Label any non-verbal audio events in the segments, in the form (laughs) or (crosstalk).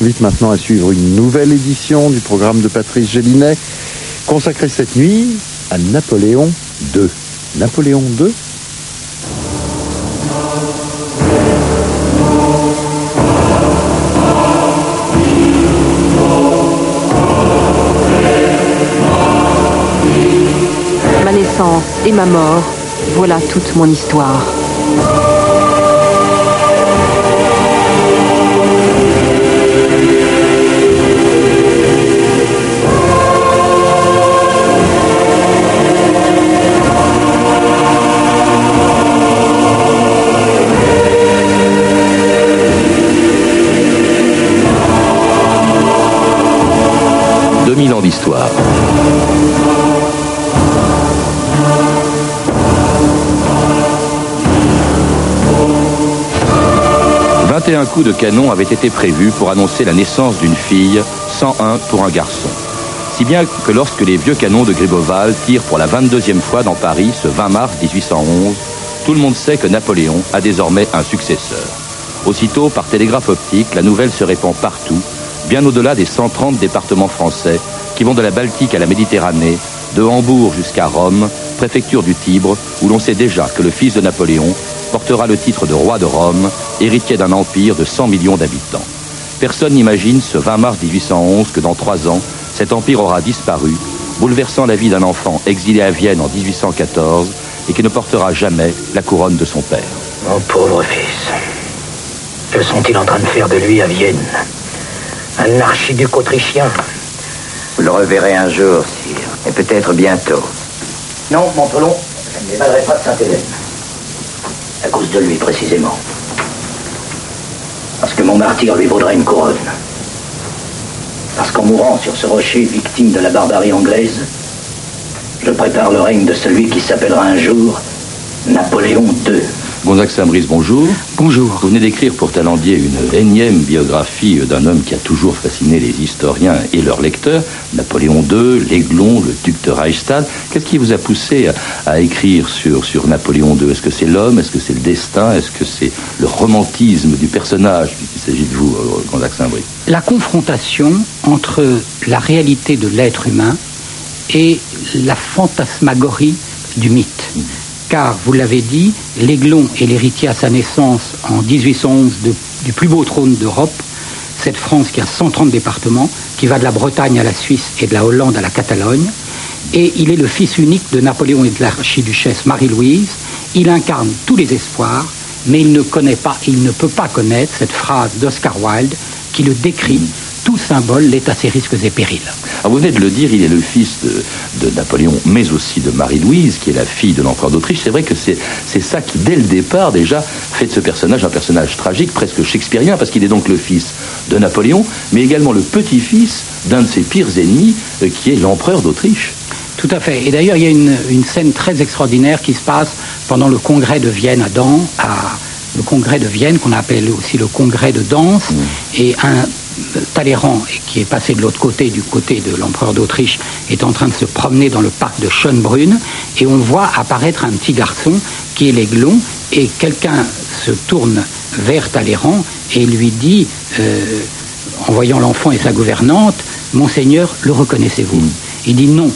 Vite maintenant à suivre une nouvelle édition du programme de Patrice Gélinet, consacré cette nuit à Napoléon II. Napoléon II Ma naissance et ma mort, voilà toute mon histoire. « 2000 ans d'histoire. « 21 coups de canon avaient été prévus pour annoncer la naissance d'une fille, 101 pour un garçon. Si bien que lorsque les vieux canons de Gribeauval tirent pour la 22e fois dans Paris ce 20 mars 1811, tout le monde sait que Napoléon a désormais un successeur. Aussitôt, par télégraphe optique, la nouvelle se répand partout, bien au-delà des 130 départements français qui vont de la Baltique à la Méditerranée, de Hambourg jusqu'à Rome, préfecture du Tibre, où l'on sait déjà que le fils de Napoléon portera le titre de roi de Rome, héritier d'un empire de 100 millions d'habitants. Personne n'imagine ce 20 mars 1811 que dans trois ans, cet empire aura disparu, bouleversant la vie d'un enfant exilé à Vienne en 1814 et qui ne portera jamais la couronne de son père. Mon pauvre fils. Que sont-ils en train de faire de lui à Vienne? Un archiduc autrichien Vous le reverrez un jour, sire, et peut-être bientôt. Non, Montolon, je ne m'évaderai pas de Sainte-Hélène. À cause de lui, précisément. Parce que mon martyr lui vaudrait une couronne. Parce qu'en mourant sur ce rocher, victime de la barbarie anglaise, je prépare le règne de celui qui s'appellera un jour Napoléon II. Gonzague Saint-Brice, bonjour. Bonjour. Vous venez d'écrire pour Talendier une énième biographie d'un homme qui a toujours fasciné les historiens et leurs lecteurs, Napoléon II, l'Aiglon, le duc de Reichstadt. Qu'est-ce qui vous a poussé à, écrire sur, sur Napoléon II Est-ce que c'est l'homme? Est-ce que c'est le destin? Est-ce que c'est le romantisme du personnage puisqu'il s'agit de vous, euh, Gonzague Saint-Brice? La confrontation entre la réalité de l'être humain et la fantasmagorie du mythe. Car, vous l'avez dit, l'Aiglon est l'héritier à sa naissance en 1811 de- du plus beau trône d'Europe, cette France qui a 130 départements, qui va de la Bretagne à la Suisse et de la Hollande à la Catalogne. Et il est le fils unique de Napoléon et de l'archiduchesse Marie-Louise. Il incarne tous les espoirs, mais il ne connaît pas, il ne peut pas connaître cette phrase d'Oscar Wilde qui le décrit. Tout symbole l'est à ses risques et périls. Alors, vous venez de le dire, il est le fils de, de Napoléon, mais aussi de Marie-Louise, qui est la fille de l'empereur d'Autriche. C'est vrai que c'est ça qui, dès le départ, déjà, fait de ce personnage un personnage tragique, presque shakespearien, parce qu'il est donc le fils de Napoléon, mais également le petit-fils d'un de ses pires ennemis, euh, qui est l'empereur d'Autriche. Tout à fait. Et d'ailleurs, il y a une, une scène très extraordinaire qui se passe pendant le congrès de Vienne à Dan, à le congrès de Vienne, qu'on appelle aussi le congrès de danse. Et un Talleyrand, qui est passé de l'autre côté, du côté de l'empereur d'Autriche, est en train de se promener dans le parc de Schönbrunn. Et on voit apparaître un petit garçon qui est l'aiglon. Et quelqu'un se tourne vers Talleyrand et lui dit, euh, en voyant l'enfant et sa gouvernante, Monseigneur, le reconnaissez-vous? Il dit non,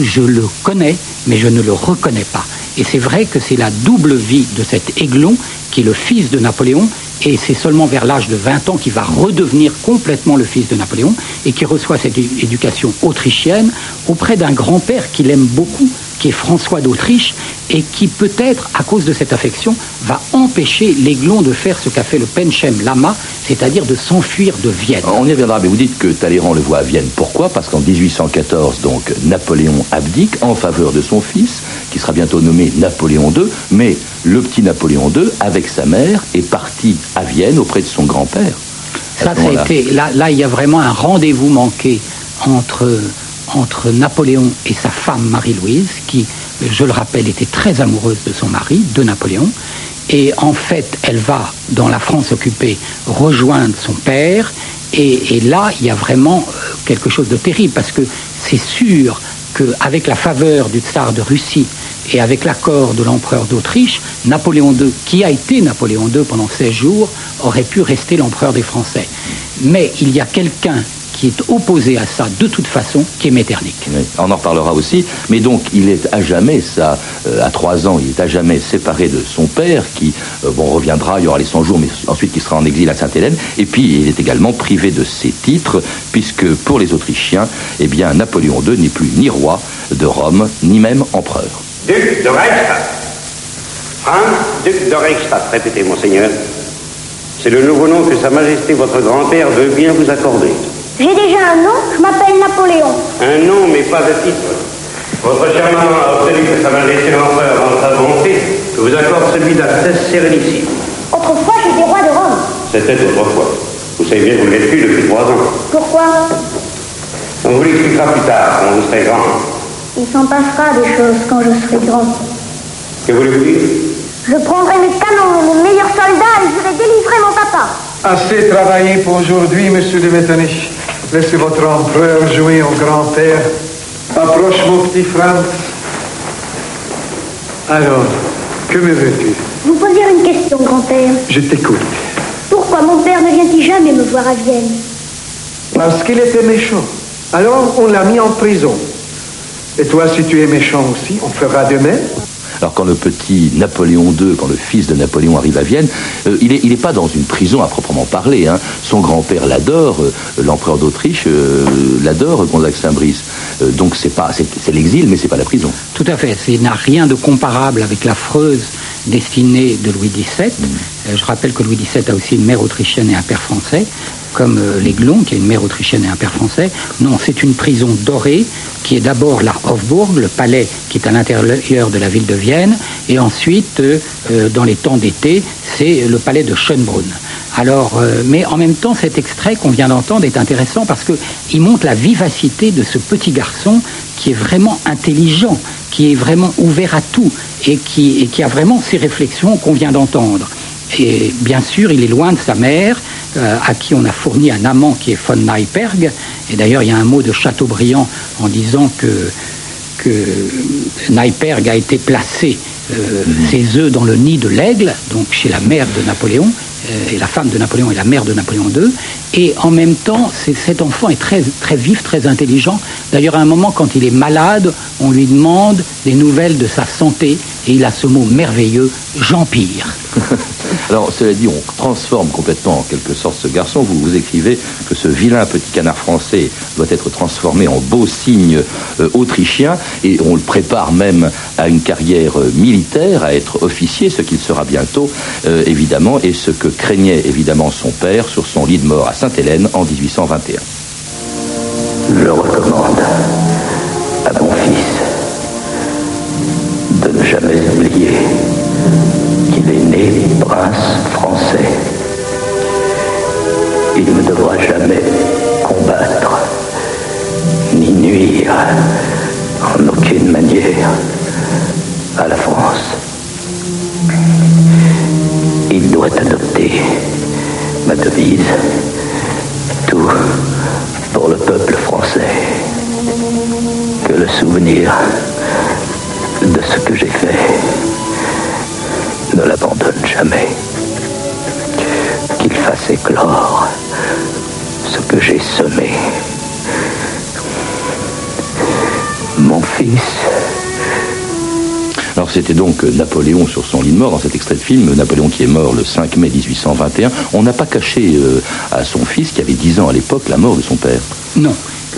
je le connais, mais je ne le reconnais pas. Et c'est vrai que c'est la double vie de cet aiglon qui est le fils de Napoléon, et c'est seulement vers l'âge de 20 ans qu'il va redevenir complètement le fils de Napoléon, et qui reçoit cette éducation autrichienne auprès d'un grand-père qu'il aime beaucoup, qui est François d'Autriche, et qui peut-être, à cause de cette affection, va empêcher l'aiglon de faire ce qu'a fait le Penchem Lama, c'est-à-dire de s'enfuir de Vienne. On y reviendra, mais vous dites que Talleyrand le voit à Vienne. Pourquoi? Parce qu'en 1814, donc, Napoléon abdique en faveur de son fils, qui sera bientôt nommé Napoléon II, mais le petit Napoléon II, avec sa mère, est parti à Vienne auprès de son grand-père. Ça, ça a été, là, là, il y a vraiment un rendez-vous manqué entre, entre Napoléon et sa femme Marie-Louise, qui, je le rappelle, était très amoureuse de son mari, de Napoléon. Et en fait, elle va, dans la France occupée, rejoindre son père. Et, et là, il y a vraiment euh, quelque chose de terrible, parce que c'est sûr qu'avec la faveur du tsar de Russie et avec l'accord de l'empereur d'Autriche, Napoléon II, qui a été Napoléon II pendant 16 jours, aurait pu rester l'empereur des Français. mais il y a quelqu'un qui est opposé à ça de toute façon, qui est Metternich. on en reparlera aussi. Mais donc, il est à jamais, ça, euh, à trois ans, il est à jamais séparé de son père, qui, euh, bon, reviendra, il y aura les 100 jours, mais ensuite qui sera en exil à Sainte-Hélène. Et puis, il est également privé de ses titres, puisque pour les Autrichiens, eh bien, Napoléon II n'est plus ni roi de Rome, ni même empereur. Duc de Reichstadt. Franz, duc de Reichstadt, répétez, monseigneur. C'est le nouveau nom que Sa Majesté votre grand-père veut bien vous accorder. J'ai déjà un nom, je m'appelle Napoléon. Un nom, mais pas de titre. Votre cher maman a obtenu que Sa Majesté l'Empereur, en sa volonté, vous accorde celui d'Altesse Sérénissime. Autrefois, j'étais roi de Rome. C'était autrefois. Vous savez bien que vous l'êtes plus depuis trois ans. Pourquoi? On vous l'expliquera plus tard, quand vous serez grand. Il s'en passera des choses quand je serai grand. Que voulez-vous dire? Je prendrai mes canons mes meilleurs soldats et j'irai délivrer mon papa. Assez travaillé pour aujourd'hui, monsieur de Metternich. Laissez votre empereur jouer au grand-père. Approche, mon petit Franz. Alors, que me veux-tu? Vous poser une question, grand-père. Je t'écoute. Pourquoi mon père ne vient-il jamais me voir à Vienne? Parce qu'il était méchant. Alors, on l'a mis en prison. Et toi, si tu es méchant aussi, on fera de même alors quand le petit Napoléon II, quand le fils de Napoléon arrive à Vienne, euh, il n'est il est pas dans une prison à proprement parler. Hein. Son grand-père l'adore, euh, l'empereur d'Autriche euh, l'adore, Gonzague Saint-Brice. donc c'est pas, c'est l'exil, mais c'est pas la prison. Tout à fait. Il n'a rien de comparable avec l'affreuse destinée de Louis XVII. Mm. je rappelle que Louis XVII a aussi une mère autrichienne et un père français comme l'Aiglon, qui a une mère autrichienne et un père français. Non, c'est une prison dorée qui est d'abord la Hofburg, le palais qui est à l'intérieur de la ville de Vienne, et ensuite, euh, euh, dans les temps d'été, c'est le palais de Schönbrunn. Alors, euh, mais en même temps, cet extrait qu'on vient d'entendre est intéressant parce qu'il montre la vivacité de ce petit garçon qui est vraiment intelligent, qui est vraiment ouvert à tout et qui, et qui a vraiment ces réflexions qu'on vient d'entendre. Et bien sûr, il est loin de sa mère, euh, à qui on a fourni un amant qui est von Neiperg. Et d'ailleurs, il y a un mot de Chateaubriand en disant que, que Neiperg a été placé euh, ses œufs dans le nid de l'aigle, donc chez la mère de Napoléon, euh, et la femme de Napoléon est la mère de Napoléon II. Et en même temps, cet enfant est très, très vif, très intelligent. D'ailleurs, à un moment, quand il est malade, on lui demande des nouvelles de sa santé, et il a ce mot merveilleux, j'empire. (laughs) Alors, cela dit, on transforme complètement en quelque sorte ce garçon. Vous vous écrivez que ce vilain petit canard français doit être transformé en beau signe euh, autrichien et on le prépare même à une carrière euh, militaire, à être officier, ce qu'il sera bientôt, euh, évidemment, et ce que craignait évidemment son père sur son lit de mort à Sainte-Hélène en 1821. Je recommande à mon fils de ne jamais oublier qu'il est né prince français. Il ne devra jamais combattre ni nuire en aucune manière à la France. Il doit adopter ma devise, tout pour le peuple français. Que le souvenir de ce que j'ai fait ne l'abandonne jamais. Qu'il fasse éclore ce que j'ai semé. Mon fils. Alors c'était donc Napoléon sur son lit de mort dans cet extrait de film, Napoléon qui est mort le 5 mai 1821. On n'a pas caché euh, à son fils, qui avait 10 ans à l'époque, la mort de son père. Non.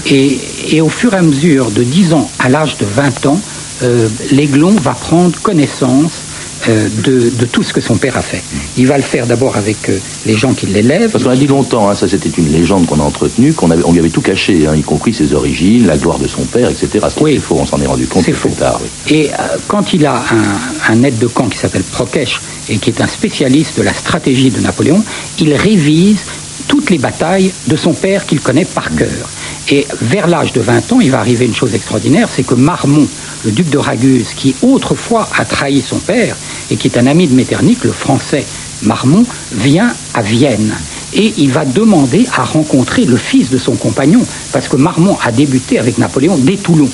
Et, et, au fur et à mesure de 10 ans à l'âge de 20 ans, euh, l'aiglon va prendre connaissance euh, de, tout ce que son père a fait. Il va le faire d'abord avec euh, les gens qui l'élèvent. Parce qu'on a dit longtemps, hein, ça c'était une légende qu'on a entretenue, qu'on on lui avait tout caché, hein, y compris ses origines, la gloire de son père, etc. C'est faux, on s'en est rendu compte plus faux. tard. Et quand il a un, un aide de camp qui s'appelle Prokesh et qui est un spécialiste de la stratégie de Napoléon, il révise toutes les batailles de son père qu'il connaît par cœur. Et vers l'âge de 20 ans, il va arriver une chose extraordinaire, c'est que Marmont, le duc de Raguse, qui autrefois a trahi son père et qui est un ami de Metternich, le français Marmont, vient à Vienne. et il va demander à rencontrer le fils de son compagnon, parce que Marmont a débuté avec Napoléon dès Toulon.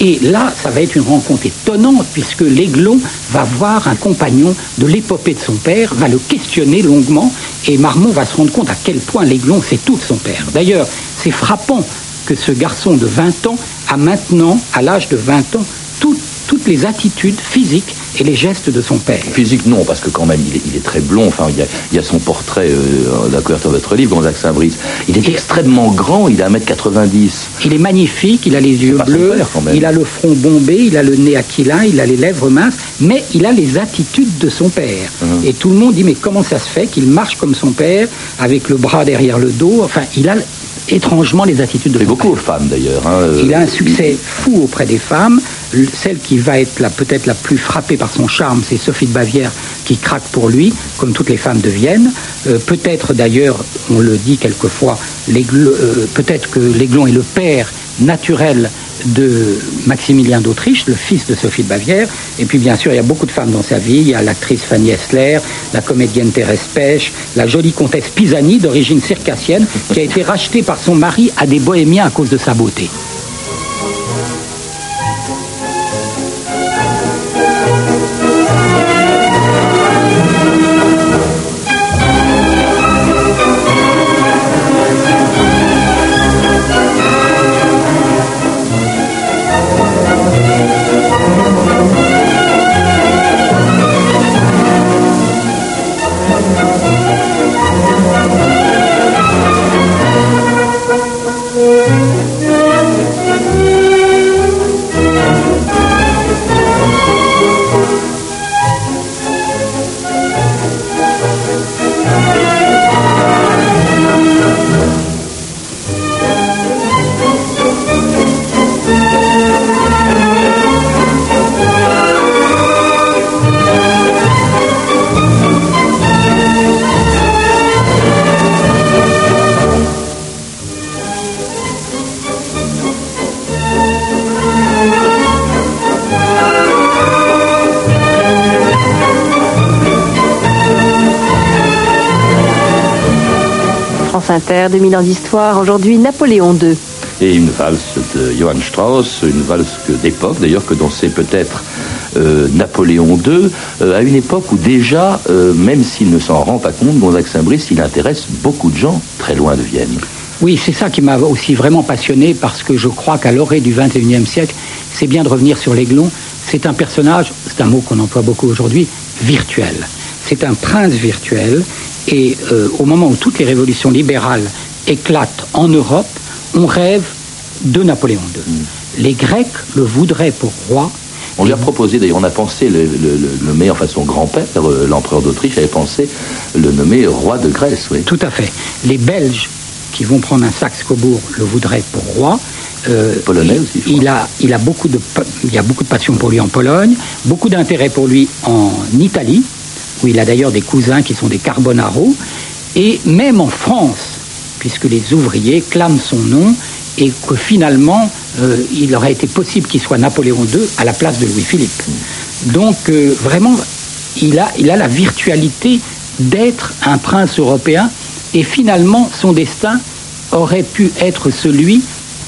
Et là, ça va être une rencontre étonnante, puisque l'Aiglon va voir un compagnon de l'épopée de son père, va le questionner longuement, et Marmont va se rendre compte à quel point l'Aiglon sait tout de son père. D'ailleurs, c'est frappant que ce garçon de 20 ans a maintenant, à l'âge de 20 ans, toutes, toutes les attitudes physiques et les gestes de son père. Physique, non, parce que quand même, il est, il est très blond. Enfin, il y a, il y a son portrait euh, la couverture de votre livre, Gonzague Saint-Brice. Il est extrêmement grand, il a 1m90. Il est magnifique, il a les yeux bleus, père, quand même. il a le front bombé, il a le nez aquilin, il a les lèvres minces, mais il a les attitudes de son père. Mhm. Et tout le monde dit mais comment ça se fait qu'il marche comme son père, avec le bras derrière le dos Enfin, il a étrangement les attitudes de beaucoup aux femmes, d'ailleurs. hein, euh, Il a un succès fou auprès des femmes. Le- Celle qui va être peut-être la plus frappée par son charme, c'est Sophie de Bavière qui craque pour lui, comme toutes les femmes de Vienne. Euh, peut-être d'ailleurs, on le dit quelquefois, euh, peut-être que l'Aiglon est le père naturel de Maximilien d'Autriche, le fils de Sophie de Bavière. Et puis bien sûr, il y a beaucoup de femmes dans sa vie. Il y a l'actrice Fanny Essler, la comédienne Thérèse Pêche, la jolie comtesse Pisani, d'origine circassienne, qui a été rachetée par son mari à des bohémiens à cause de sa beauté. 2000 ans d'histoire. Aujourd'hui, Napoléon II. Et une valse de Johann Strauss, une valse que- d'époque, d'ailleurs, que dansait peut-être euh, Napoléon II, euh, à une époque où déjà, euh, même s'il ne s'en rend pas compte, Gonzague Saint-Brice, il intéresse beaucoup de gens très loin de Vienne. Oui, c'est ça qui m'a aussi vraiment passionné parce que je crois qu'à l'orée du XXIe siècle, c'est bien de revenir sur l'Aiglon. C'est un personnage, c'est un mot qu'on emploie beaucoup aujourd'hui, virtuel. C'est un prince virtuel et euh, au moment où toutes les révolutions libérales éclatent en Europe, on rêve de Napoléon II. Les Grecs le voudraient pour roi. On lui a proposé, d'ailleurs, on a pensé le, le- le nommer, enfin son grand-père, euh, l'empereur d'Autriche, avait pensé le nommer roi de Grèce, oui. Tout à fait. Les Belges qui vont prendre un Saxe-Cobourg le voudraient pour roi. Euh, Polonais aussi, je il a, il a beaucoup de, il y a beaucoup de passion pour lui en Pologne, beaucoup d'intérêt pour lui en Italie, où il a d'ailleurs des cousins qui sont des Carbonaro, et même en France, puisque les ouvriers clament son nom et que finalement euh, il aurait été possible qu'il soit Napoléon II à la place de Louis-Philippe. Donc euh, vraiment, il a, la virtualité d'être un prince européen et finalement son destin aurait pu être celui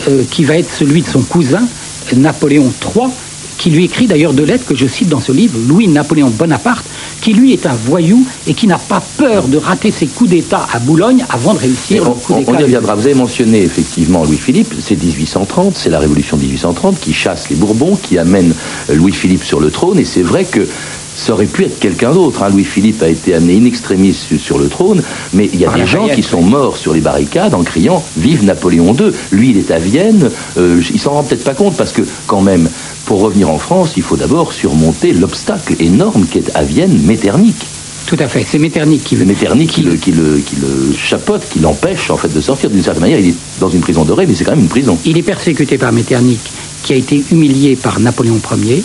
euh, qui va être celui de son cousin Napoléon III, qui lui écrit d'ailleurs deux lettres que je cite dans ce livre, Louis-Napoléon Bonaparte, qui lui est un voyou et qui n'a pas peur de rater ses coups d'État à Boulogne avant de réussir le on, coup on- d'État. on y reviendra. Vous avez mentionné effectivement Louis-Philippe, c'est 1830, c'est la révolution de 1830 qui chasse les Bourbons, qui amène euh, Louis-Philippe sur le trône, et c'est vrai que ça aurait pu être quelqu'un d'autre. hein. Louis-Philippe a été amené in extremis su- sur le trône, mais il y a Par des gens qui sont morts sur les barricades en criant Vive Napoléon II. Lui, il est à Vienne, euh, il s'en rend peut-être pas compte parce que, quand même, pour revenir en France, il faut d'abord surmonter l'obstacle énorme qui est à Vienne, Metternich. Tout à fait, c'est Metternich qui Le Metternich qui le, qui, le, qui le chapeaute, qui l'empêche en fait de sortir. D'une certaine manière, il est dans une prison dorée, mais c'est quand même une prison. Il est persécuté par Metternich, qui a été humilié par Napoléon Ier.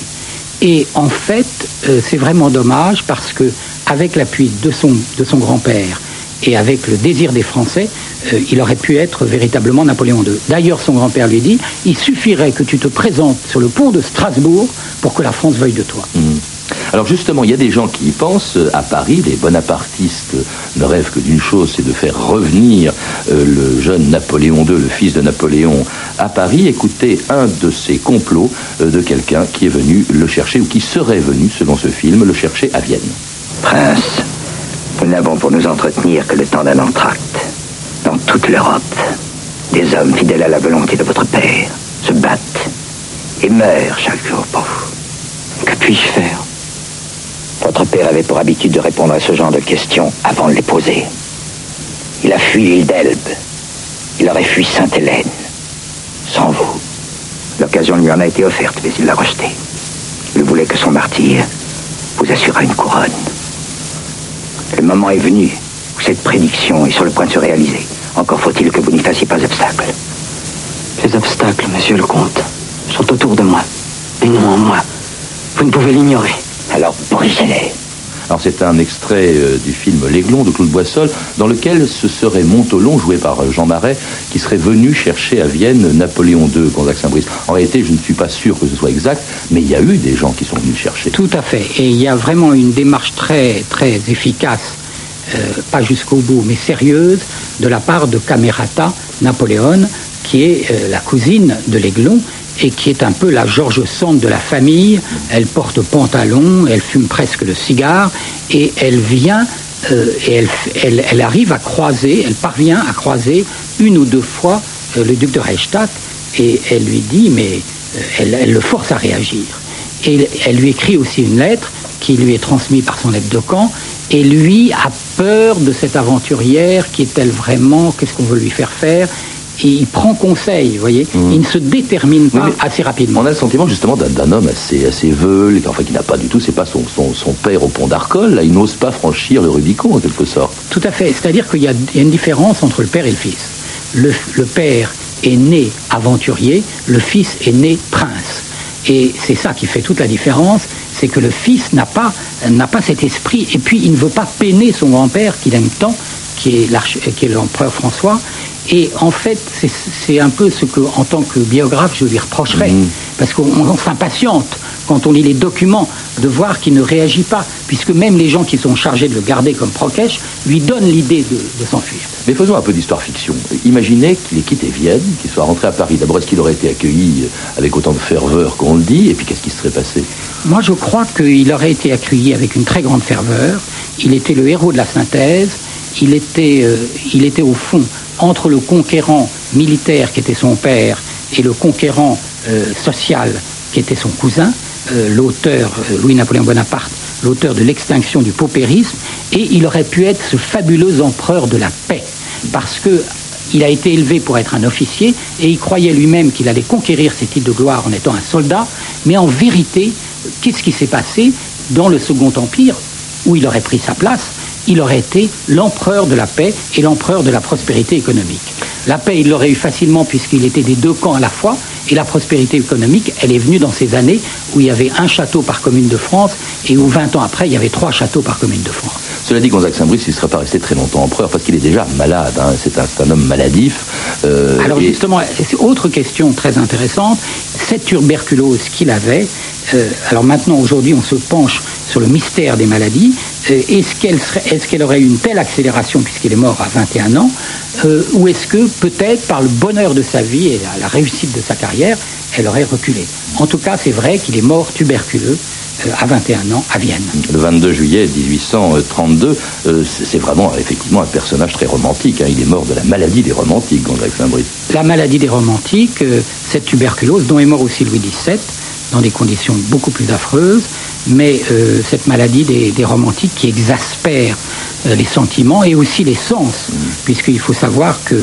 Et en fait, euh, c'est vraiment dommage parce que, avec l'appui de son, de son grand-père et avec le désir des Français, euh, il aurait pu être véritablement Napoléon II. D'ailleurs, son grand-père lui dit il suffirait que tu te présentes sur le pont de Strasbourg pour que la France veuille de toi. Mhm. Alors justement, il y a des gens qui y pensent euh, à Paris. Les bonapartistes ne rêvent que d'une chose, c'est de faire revenir euh, le jeune Napoléon II, le fils de Napoléon, à Paris. Écoutez un de ces complots euh, de quelqu'un qui est venu le chercher ou qui serait venu, selon ce film, le chercher à Vienne. Prince, nous n'avons pour nous entretenir que le temps d'un entracte. Dans toute l'Europe, des hommes fidèles à la volonté de votre père se battent et meurent chaque jour pour vous. Que puis-je faire? Votre père avait pour habitude de répondre à ce genre de questions avant de les poser. Il a fui l'île d'Elbe. Il aurait fui Sainte-Hélène. Sans vous. L'occasion lui en a été offerte, mais il l'a rejetée. Il voulait que son martyr vous assurât une couronne. Le moment est venu où cette prédiction est sur le point de se réaliser. Encore faut-il que vous n'y fassiez pas obstacle. Les obstacles, monsieur le comte, sont autour de moi, et non en moi. Vous ne pouvez l'ignorer. Alors brisez-les. Alors c'est un extrait euh, du film L'Aiglon de Claude Boissol, dans lequel ce serait Montolon, joué par euh, Jean Marais, qui serait venu chercher à Vienne Napoléon II, Gonzague Saint-Brice. En réalité, je ne suis pas sûr que ce soit exact, mais il y a eu des gens qui sont venus chercher. Tout à fait. Et il y a vraiment une démarche très, très efficace, euh, pas jusqu'au bout, mais sérieuse, de la part de Camerata Napoléon, qui est euh, la cousine de l'Aiglon et qui est un peu la George Sand de la famille. Elle porte pantalon, elle fume presque le cigare et elle vient euh, et elle, arrive à croiser, elle parvient à croiser une ou deux fois euh, le duc de Reichstadt et elle lui dit, mais elle, le force à réagir. Et elle lui écrit aussi une lettre qui lui est transmise par son aide de camp. Et lui a peur de cette aventurière. Qui est-elle vraiment Qu'est-ce qu'on veut lui faire faire il prend conseil, vous voyez. Il ne se détermine pas assez rapidement. On a le sentiment justement d'un homme assez, assez veule, enfin qui n'a pas du tout, c'est pas son, son, son père au pont d'Arcole, là, il n'ose pas franchir le Rubicon en quelque sorte. Tout à fait. C'est-à-dire qu'il y, a il y a une différence entre le père et le fils. Le, le père est né aventurier, le fils est né prince. Et c'est ça qui fait toute la différence, c'est que le fils n'a pas, n'a pas cet esprit, et puis il ne veut pas peiner son grand-père qu'il aime tant, qui est l'empereur François. Et en fait, c'est- un peu ce que, en tant que biographe, je lui reprocherais, parce qu'on on s'impatiente quand on lit les documents de voir qu'il ne réagit pas, puisque même les gens qui sont chargés de le garder comme Prokesh lui donnent l'idée de, de s'enfuir. Mais faisons un peu d'histoire fiction. Imaginez qu'il ait quitté Vienne, qu'il soit rentré à Paris. D'abord, est-ce qu'il aurait été accueilli avec autant de ferveur qu'on le dit? Et puis, qu'est-ce qui se serait passé? Moi, je crois qu'il aurait été accueilli avec une très grande ferveur. Il était le héros de la synthèse. Il était, euh, il était au fond entre le conquérant militaire qui était son père et le conquérant euh, social qui était son cousin, euh, l'auteur euh, Louis-Napoléon Bonaparte, l'auteur de l'extinction du paupérisme, et il aurait pu être ce fabuleux empereur de la paix, parce que il a été élevé pour être un officier et il croyait lui-même qu'il allait conquérir ses titres de gloire en étant un soldat, mais en vérité, qu'est-ce qui s'est passé dans le Second Empire où il aurait pris sa place? Il aurait été l'empereur de la paix et l'empereur de la prospérité économique. La paix, il l'aurait eu facilement puisqu'il était des deux camps à la fois, et la prospérité économique, elle est venue dans ces années où il y avait un château par commune de France et où 20 ans après, il y avait trois châteaux par commune de France. Cela dit, Gonzague Saint-Brice, il ne serait pas resté très longtemps empereur parce qu'il est déjà malade. hein. C'est un, homme maladif. euh, Alors et- justement, autre question très intéressante. Cette tuberculose qu'il avait, euh, alors maintenant aujourd'hui on se penche sur le mystère des maladies. Euh, est-ce qu'elle qu'elle aurait eu une telle accélération puisqu'il est mort à 21 ans, euh, ou est-ce que peut-être par le bonheur de sa vie et la, la réussite de sa carrière, elle aurait reculé? En tout cas, c'est vrai qu'il est mort tuberculeux euh, à 21 ans à Vienne. Le 22 juillet 1832, euh, c'est vraiment effectivement un personnage très romantique. hein. Il est mort de la maladie des romantiques, Gonzague Saint-Brice. la maladie des romantiques, euh, cette tuberculose dont est mort aussi Louis XVII, dans des conditions beaucoup plus affreuses, mais euh, cette maladie des, des romantiques qui exaspère euh, les sentiments et aussi les sens, puisqu'il faut savoir que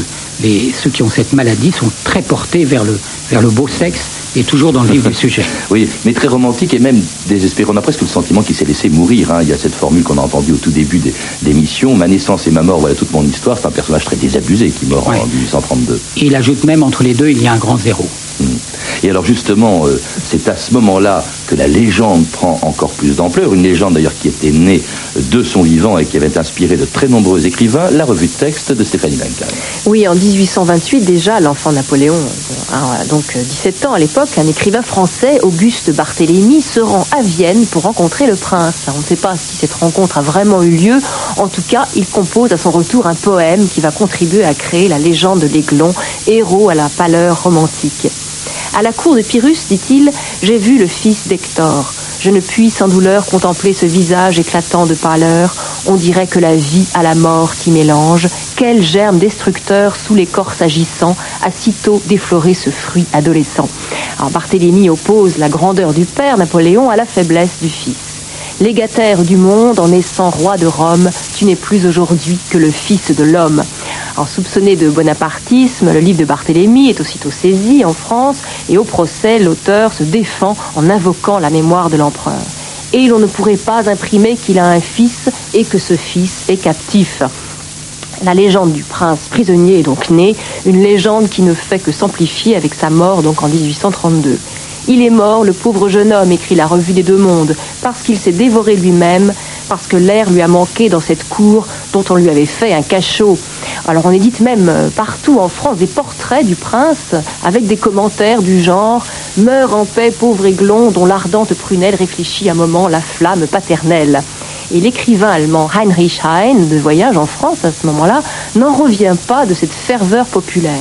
les, ceux qui ont cette maladie sont très portés vers le, vers le beau sexe et toujours dans le vif du (laughs) sujet. Oui, mais très romantique et même désespéré. On a presque le sentiment qu'il s'est laissé mourir. hein. Il y a cette formule qu'on a entendue au tout début des, des missions. Ma naissance et ma mort, voilà toute mon histoire. C'est un personnage très désabusé qui meurt en 1832. Et il ajoute même entre les deux, il y a un grand zéro. Et alors justement, euh, c'est à ce moment-là que la légende prend encore plus d'ampleur, une légende d'ailleurs qui était née de son vivant et qui avait inspiré de très nombreux écrivains, la revue de texte de Stéphanie Duncan. Oui, en 1828 déjà, l'enfant Napoléon, euh, donc 17 ans à l'époque, un écrivain français, Auguste Barthélemy, se rend à Vienne pour rencontrer le prince. On ne sait pas si cette rencontre a vraiment eu lieu. En tout cas, il compose à son retour un poème qui va contribuer à créer la légende de l'Aiglon, héros à la pâleur romantique. À la cour de Pyrrhus, dit-il, j'ai vu le fils d'Hector. Je ne puis sans douleur contempler ce visage éclatant de pâleur. On dirait que la vie à la mort s'y mélange. Quel germe destructeur sous les corps agissant a sitôt défloré ce fruit adolescent. Alors Barthélemy oppose la grandeur du père Napoléon à la faiblesse du fils. Légataire du monde en naissant roi de Rome, tu n'es plus aujourd'hui que le fils de l'homme. En soupçonné de bonapartisme, le livre de Barthélemy est aussitôt saisi en France et au procès, l'auteur se défend en invoquant la mémoire de l'empereur. Et l'on ne pourrait pas imprimer qu'il a un fils et que ce fils est captif. La légende du prince prisonnier est donc née, une légende qui ne fait que s'amplifier avec sa mort donc en 1832. Il est mort, le pauvre jeune homme, écrit la revue des deux mondes, parce qu'il s'est dévoré lui-même, parce que l'air lui a manqué dans cette cour dont on lui avait fait un cachot. Alors on édite même euh, partout en France des portraits du prince avec des commentaires du genre Meurs en paix, pauvre aiglon, dont l'ardente prunelle réfléchit un moment la flamme paternelle. Et l'écrivain allemand Heinrich Heine, de voyage en France à ce moment-là, n'en revient pas de cette ferveur populaire.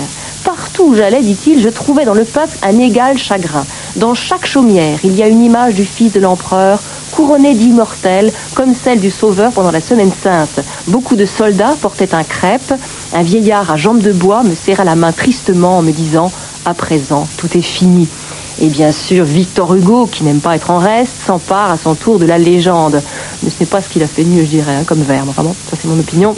Partout où j'allais, dit-il, je trouvais dans le peuple un égal chagrin. Dans chaque chaumière, il y a une image du fils de l'empereur, couronné d'immortel, comme celle du Sauveur pendant la Semaine Sainte. Beaucoup de soldats portaient un crêpe. Un vieillard à jambes de bois me serra la main tristement en me disant À présent, tout est fini. Et bien sûr, Victor Hugo, qui n'aime pas être en reste, s'empare à son tour de la légende. Mais ce n'est pas ce qu'il a fait de mieux, je dirais, hein, comme verbe. Vraiment, ça c'est mon opinion.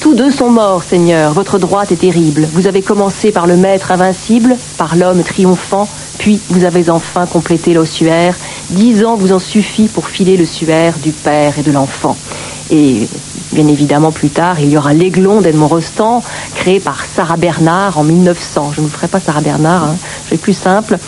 Tous deux sont morts, Seigneur. Votre droite est terrible. Vous avez commencé par le maître invincible, par l'homme triomphant, puis vous avez enfin complété l'ossuaire. Dix ans vous en suffit pour filer le suaire du père et de l'enfant. Et bien évidemment, plus tard, il y aura l'Aiglon d'Edmond Rostand, créé par Sarah Bernard en 1900. Je ne vous ferai pas Sarah Bernard, hein. je vais plus simple.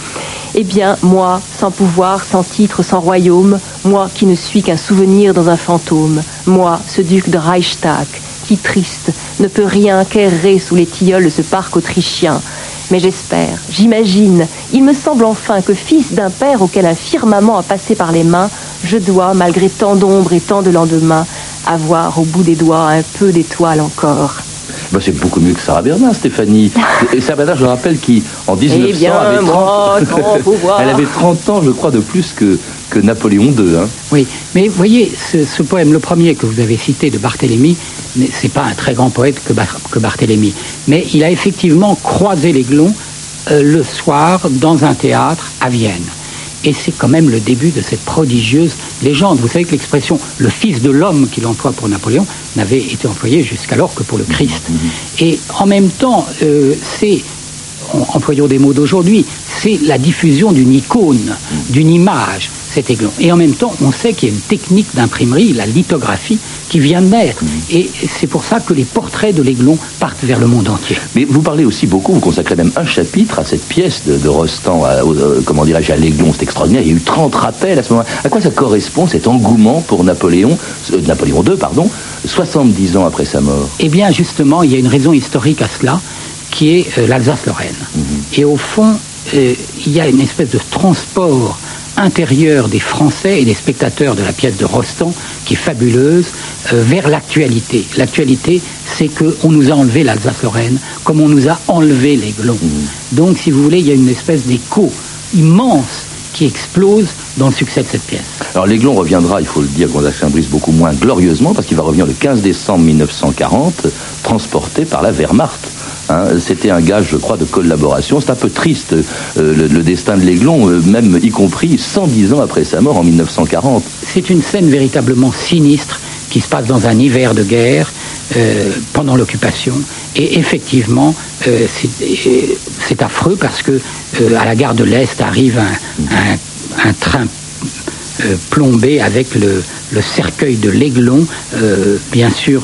Eh bien, moi, sans pouvoir, sans titre, sans royaume, moi qui ne suis qu'un souvenir dans un fantôme, moi, ce duc de Reichstag, qui triste, ne peut rien qu'errer sous les tilleuls de ce parc autrichien. Mais j'espère, j'imagine, il me semble enfin que fils d'un père auquel un firmament a passé par les mains, je dois, malgré tant d'ombre et tant de lendemains, avoir au bout des doigts un peu d'étoile encore. Bah, c'est beaucoup mieux que Sarah Bernard, Stéphanie. (laughs) Et Sarah Bernard, je rappelle, qui en 1900 Eh bien, avait 30... moi. Elle avait 30 (laughs) ans, je crois, de plus que, que Napoléon II. Hein. Oui, mais voyez, ce, ce poème, le premier que vous avez cité de Barthélemy, n'est- c'est pas un très grand poète que, Bar- que Barthélemy, mais il a effectivement croisé l'aiglon euh, le soir dans un théâtre à Vienne. Et c'est quand même le début de cette prodigieuse légende. Vous savez que l'expression le fils de l'homme qu'il emploie pour Napoléon n'avait été employée jusqu'alors que pour le Christ. Et en même temps, euh, c'est employons des mots d'aujourd'hui, c'est la diffusion d'une icône, d'une image, cet aiglon. Et en même temps, on sait qu'il y a une technique d'imprimerie, la lithographie, qui vient de naître. Et c'est pour ça que les portraits de l'aiglon partent vers le monde entier. Mais vous parlez aussi beaucoup, vous consacrez même un chapitre à cette pièce de, de Rostand, à- euh, comment dirais-je, à l'Aiglon, c'est extraordinaire. Il y a eu 30 rappels à ce moment-là. À quoi ça correspond cet engouement pour Napoléon, euh, Napoléon II, pardon, 70 ans après sa mort? Eh bien, justement, il y a une raison historique à cela, qui est euh, l'Alsace-Lorraine. Et au fond, il y a une espèce de transport intérieur des Français et des spectateurs de la pièce de Rostand, qui est fabuleuse, euh, vers l'actualité. L'actualité, c'est qu'on nous a enlevé l'Alsace-Lorraine, comme on nous a enlevé l'Aiglon. Donc, si vous voulez, il y a une espèce d'écho immense qui explose dans le succès de cette pièce. Alors l'Aiglon reviendra, il faut le dire, Gonzague Saint-Brice, beaucoup moins glorieusement, parce qu'il va revenir le 15 décembre 1940, transporté par la Wehrmacht. Hein, C'était un gage, je crois, de collaboration. C'est un peu triste, euh, le, destin de l'Aiglon, euh, même y compris 110 ans après sa mort en 1940. C'est une scène véritablement sinistre qui se passe dans un hiver de guerre euh, pendant l'occupation. Et effectivement, c'est affreux parce que à la gare de l'Est arrive un, train plombé avec le, le cercueil de l'Aiglon, bien sûr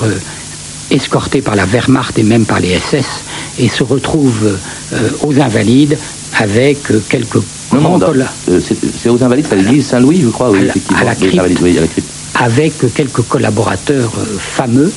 escorté par la Wehrmacht et même par les SS, et se retrouve euh, aux Invalides avec euh, quelques Non, non, euh, c'est aux Invalides, à l'église Saint-Louis, je crois, oui, À la- effectivement. à la Les crypte. Invalides, oui, à la crypte. avec quelques collaborateurs fameux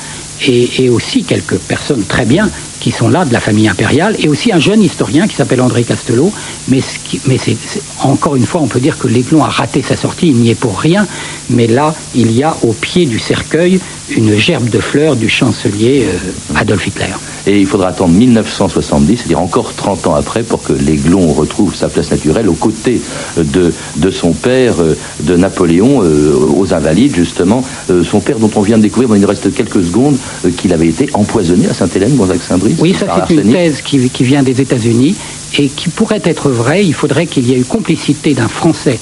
et, et aussi quelques personnes très bien qui sont là de la famille impériale et aussi un jeune historien qui s'appelle André Castelot. Mais, mais c'est, encore une fois, on peut dire que l'Aiglon a raté sa sortie, il n'y est pour rien. Mais là, il y a au pied du cercueil une gerbe de fleurs du chancelier euh, Adolf Hitler. Et il faudra attendre 1970, c'est-à-dire encore 30 ans après, pour que l'Aiglon retrouve sa place naturelle aux côtés de, de son père, euh, de Napoléon, euh, aux Invalides, justement. Euh, son père, dont on vient de découvrir, il nous reste quelques secondes, euh, qu'il avait été empoisonné à Sainte-Hélène, Gonzague-Saint-Brice. Oui, ça c'est une thèse qui, qui vient des États-Unis et qui pourrait être vraie. Il faudrait qu'il y ait eu complicité d'un Français,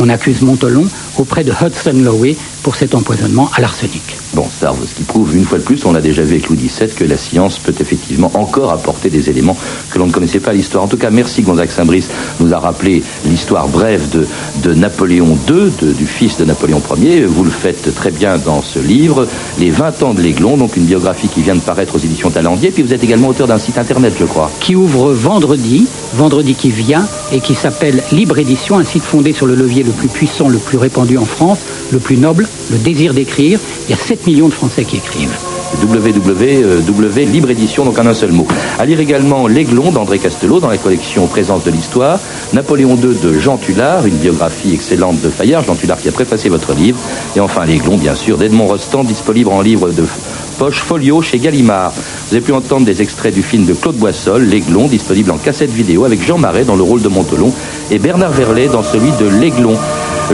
on accuse Montelon, auprès de Hudson Lowe pour cet empoisonnement à l'arsenic. Bon, ça, ce qui prouve une fois de plus, on l'a déjà vu avec Louis XVII, que la science peut effectivement encore apporter des éléments que l'on ne connaissait pas à l'histoire. En tout cas, merci Gonzague Saint-Brice nous a rappelé l'histoire brève de, de Napoléon II, de- du fils de Napoléon Ier. Vous le faites très bien dans ce livre, Les 20 ans de l'Aiglon, donc une biographie qui vient de paraître aux éditions Talendier. Puis vous êtes également auteur d'un site internet, je crois. qui ouvre vendredi, vendredi qui vient, et qui s'appelle Libre Édition, un site fondé sur le levier le plus puissant, le plus répandu en France, le plus noble, le désir d'écrire. Il y a 7 millions de Français qui écrivent. www, libre édition, donc en un seul mot. À lire également L'Aiglon d'André Castelot dans la collection Présence de l'Histoire, Napoléon II de Jean Tullard, une biographie excellente de Fayard, Jean Tullard qui a préfacé votre livre, et enfin L'Aiglon, bien sûr, d'Edmond Rostand, disponible en livre de poche folio chez Gallimard. Vous avez pu entendre des extraits du film de Claude Boissol, L'Aiglon, disponible en cassette vidéo avec Jean Marais dans le rôle de Montelon et Bernard Verlet dans celui de L'Aiglon.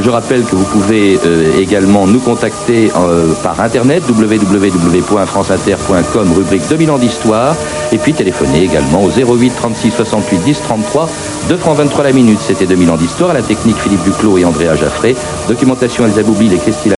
Je rappelle que vous pouvez euh, également nous contacter euh, par internet www.franceinter.com rubrique 2000 ans d'histoire et puis téléphoner également au 08 36 68 10 33 2 francs 23 la minute. C'était 2000 ans d'histoire à la technique Philippe Duclos et Andrea Jaffré. Documentation Elsa Boublil et Christine